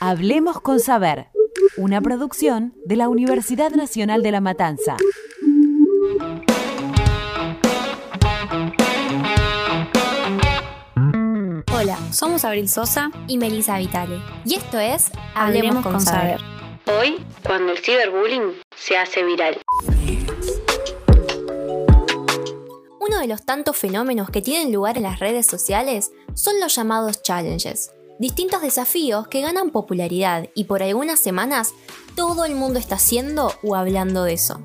Hablemos con Saber, una producción de la Universidad Nacional de La Matanza. Hola, somos Abril Sosa y Melissa Vitale. y esto es Hablemos con Saber. Hoy, cuando el ciberbullying se hace viral. Uno de los tantos fenómenos que tienen lugar en las redes sociales son los llamados challenges. Distintos desafíos que ganan popularidad y por algunas semanas todo el mundo está haciendo o hablando de eso.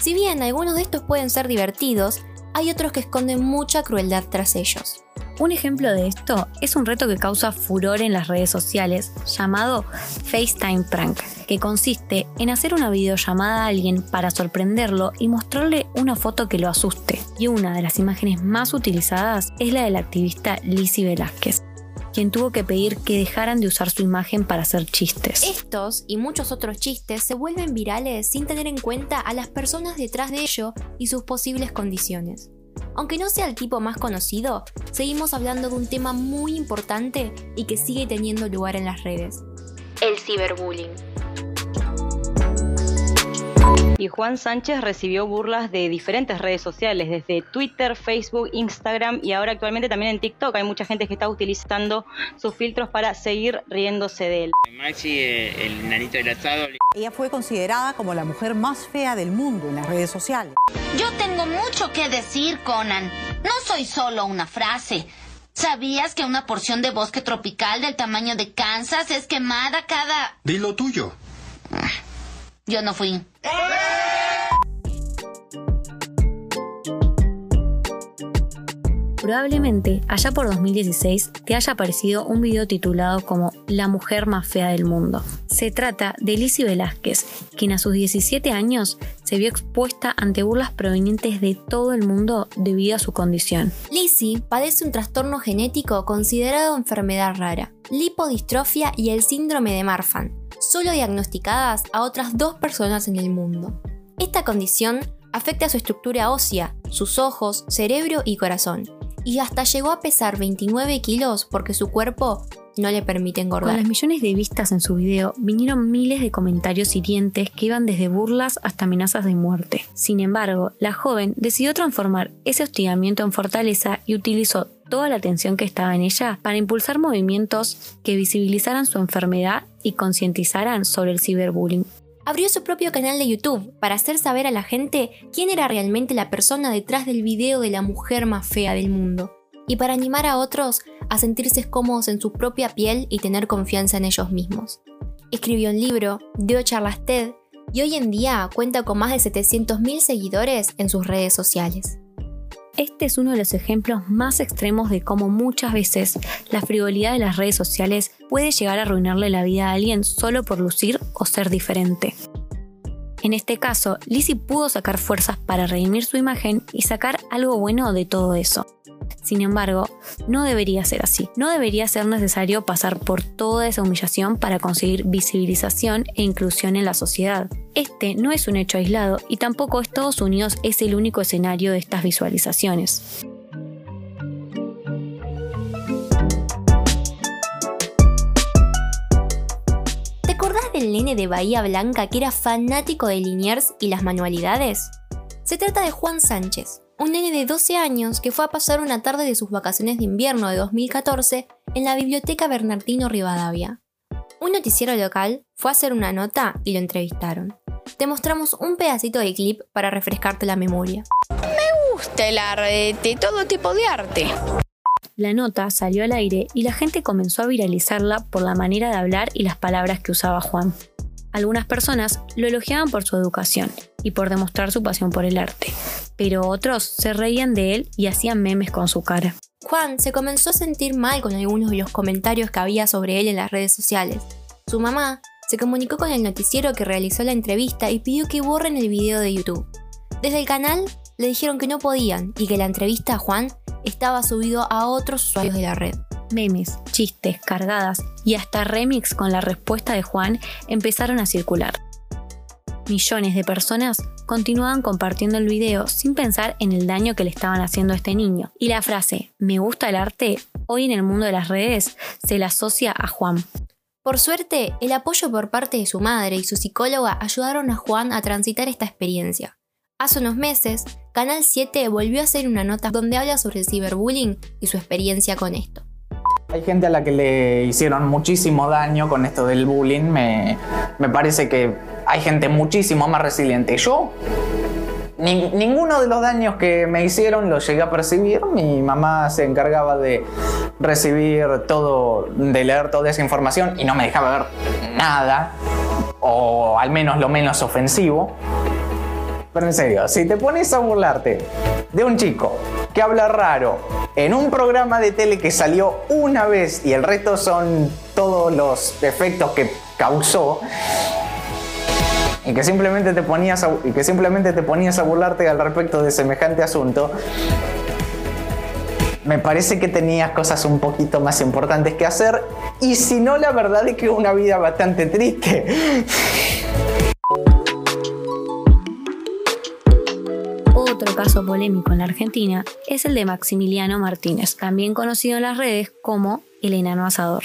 Si bien algunos de estos pueden ser divertidos, hay otros que esconden mucha crueldad tras ellos. Un ejemplo de esto es un reto que causa furor en las redes sociales llamado FaceTime Prank, que consiste en hacer una videollamada a alguien para sorprenderlo y mostrarle una foto que lo asuste. Y una de las imágenes más utilizadas es la del activista Lizzie Velázquez, quien tuvo que pedir que dejaran de usar su imagen para hacer chistes. Estos y muchos otros chistes se vuelven virales sin tener en cuenta a las personas detrás de ello y sus posibles condiciones. Aunque no sea el tipo más conocido, seguimos hablando de un tema muy importante y que sigue teniendo lugar en las redes. El ciberbullying. Y Juan Sánchez recibió burlas de diferentes redes sociales, desde Twitter, Facebook, Instagram y ahora actualmente también en TikTok. Hay mucha gente que está utilizando sus filtros para seguir riéndose de él. Maxi, eh, el nanito del asado. Ella fue considerada como la mujer más fea del mundo en las redes sociales. Yo tengo mucho que decir, Conan. No soy solo una frase. ¿Sabías que una porción de bosque tropical del tamaño de Kansas es quemada cada... Dilo tuyo. Yo no fui. Probablemente allá por 2016 te haya aparecido un video titulado como La mujer más fea del mundo. Se trata de Lizzie Velázquez, quien a sus 17 años se vio expuesta ante burlas provenientes de todo el mundo debido a su condición. Lizzie padece un trastorno genético considerado enfermedad rara, lipodistrofia y el síndrome de Marfan, solo diagnosticadas a otras dos personas en el mundo. Esta condición afecta a su estructura ósea, sus ojos, cerebro y corazón, y hasta llegó a pesar 29 kilos porque su cuerpo no le permite Con engordar. las millones de vistas en su video, vinieron miles de comentarios hirientes que iban desde burlas hasta amenazas de muerte. Sin embargo, la joven decidió transformar ese hostigamiento en fortaleza y utilizó toda la atención que estaba en ella para impulsar movimientos que visibilizaran su enfermedad y concientizaran sobre el ciberbullying. Abrió su propio canal de YouTube para hacer saber a la gente quién era realmente la persona detrás del video de la mujer más fea del mundo, y para animar a otros a sentirse cómodos en su propia piel y tener confianza en ellos mismos. Escribió un libro, dio charlas TED y hoy en día cuenta con más de 700.000 seguidores en sus redes sociales. Este es uno de los ejemplos más extremos de cómo muchas veces la frivolidad de las redes sociales puede llegar a arruinarle la vida a alguien solo por lucir o ser diferente. En este caso, Lizzie pudo sacar fuerzas para redimir su imagen y sacar algo bueno de todo eso. Sin embargo, no debería ser así. No debería ser necesario pasar por toda esa humillación para conseguir visibilización e inclusión en la sociedad. Este no es un hecho aislado y tampoco Estados Unidos es el único escenario de estas visualizaciones. ¿Te acordás del nene de Bahía Blanca que era fanático de Liniers y las manualidades? Se trata de Juan Sánchez, un nene de 12 años que fue a pasar una tarde de sus vacaciones de invierno de 2014 en la biblioteca Bernardino Rivadavia. Un noticiero local fue a hacer una nota y lo entrevistaron. Te mostramos un pedacito de clip para refrescarte la memoria. gusta el arte, todo tipo de arte. La nota salió al aire y la gente comenzó a viralizarla por la manera de hablar y las palabras que usaba Juan. Algunas personas lo elogiaban por su educación y por demostrar su pasión por el arte, pero otros se reían de él y hacían memes con su cara. Juan se comenzó a sentir mal con algunos de los comentarios que había sobre él en las redes sociales. Su mamá se comunicó con el noticiero que realizó la entrevista y pidió que borren el video de YouTube. Desde el canal le dijeron que no podían y que la entrevista a Juan estaba subido a otros usuarios de la red. Memes, chistes, cargadas y hasta remix con la respuesta de Juan empezaron a circular. Millones de personas continuaban compartiendo el video sin pensar en el daño que le estaban haciendo a este niño. Y la frase, me gusta el arte, hoy en el mundo de las redes, se la asocia a Juan. Por suerte, el apoyo por parte de su madre y su psicóloga ayudaron a Juan a transitar esta experiencia. Hace unos meses, Canal 7 volvió a hacer una nota donde habla sobre el ciberbullying y su experiencia con esto. Hay gente a la que le hicieron muchísimo daño con esto del bullying. Me, me parece que hay gente muchísimo más resiliente. Yo ninguno de los daños que me hicieron lo llegué a percibir. Mi mamá se encargaba de recibir todo, de leer toda esa información y no me dejaba ver nada, o al menos lo menos ofensivo. Pero en serio, si te pones a burlarte de un chico que habla raro en un programa de tele que salió una vez y el resto son todos los efectos que causó, y que simplemente te ponías a, y que simplemente te ponías a burlarte al respecto de semejante asunto, me parece que tenías cosas un poquito más importantes que hacer y si no la verdad es que una vida bastante triste. Otro caso polémico en la Argentina es el de Maximiliano Martínez, también conocido en las redes como el enano asador.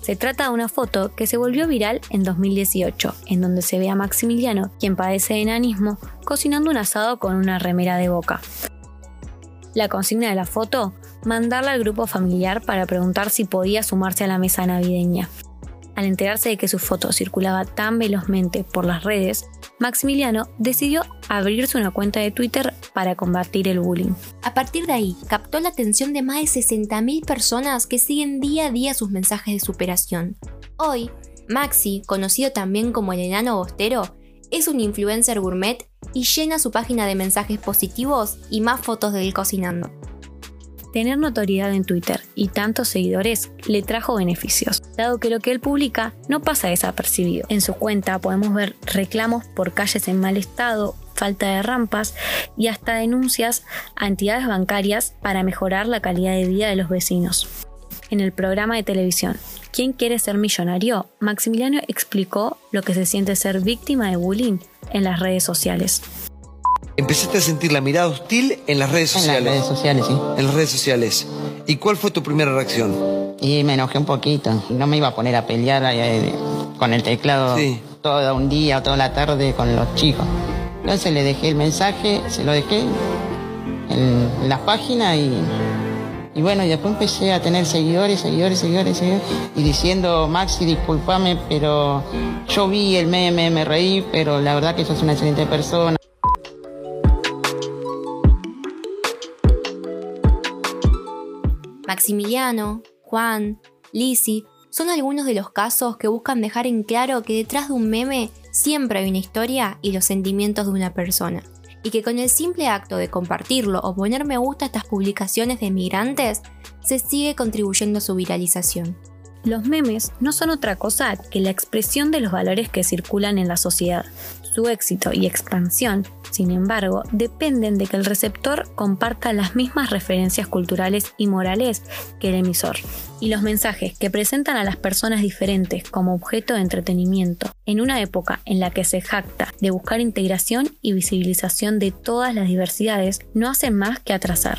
Se trata de una foto que se volvió viral en 2018, en donde se ve a Maximiliano, quien padece de enanismo, cocinando un asado con una remera de boca. La consigna de la foto, mandarla al grupo familiar para preguntar si podía sumarse a la mesa navideña. Al enterarse de que su foto circulaba tan velozmente por las redes, Maximiliano decidió abrirse una cuenta de Twitter para combatir el bullying. A partir de ahí, captó la atención de más de 60.000 personas que siguen día a día sus mensajes de superación. Hoy, Maxi, conocido también como el enano bostero, es un influencer gourmet y llena su página de mensajes positivos y más fotos de él cocinando. Tener notoriedad en Twitter y tantos seguidores le trajo beneficios, dado que lo que él publica no pasa desapercibido. En su cuenta podemos ver reclamos por calles en mal estado, falta de rampas y hasta denuncias a entidades bancarias para mejorar la calidad de vida de los vecinos. En el programa de televisión ¿Quién quiere ser millonario? Maximiliano explicó lo que se siente ser víctima de bullying en las redes sociales. Empezaste a sentir la mirada hostil en las redes sociales. En las redes sociales, sí. En las redes sociales. ¿Y cuál fue tu primera reacción? Y me enojé un poquito. No me iba a poner a pelear eh, con el teclado todo un día o toda la tarde con los chicos. Entonces le dejé el mensaje, se lo dejé en la página y, y bueno, y después empecé a tener seguidores, seguidores, seguidores, seguidores, y diciendo, Maxi, discúlpame, pero yo vi el meme, me reí, pero la verdad que sos una excelente persona. Maximiliano, Juan, Lisi son algunos de los casos que buscan dejar en claro que detrás de un meme siempre hay una historia y los sentimientos de una persona. Y que con el simple acto de compartirlo o poner me gusta a estas publicaciones de migrantes, se sigue contribuyendo a su viralización. Los memes no son otra cosa que la expresión de los valores que circulan en la sociedad. Su éxito y expansión, sin embargo, dependen de que el receptor comparta las mismas referencias culturales y morales que el emisor. Y los mensajes que presentan a las personas diferentes como objeto de entretenimiento, en una época en la que se jacta de buscar integración y visibilización de todas las diversidades, no hacen más que atrasar.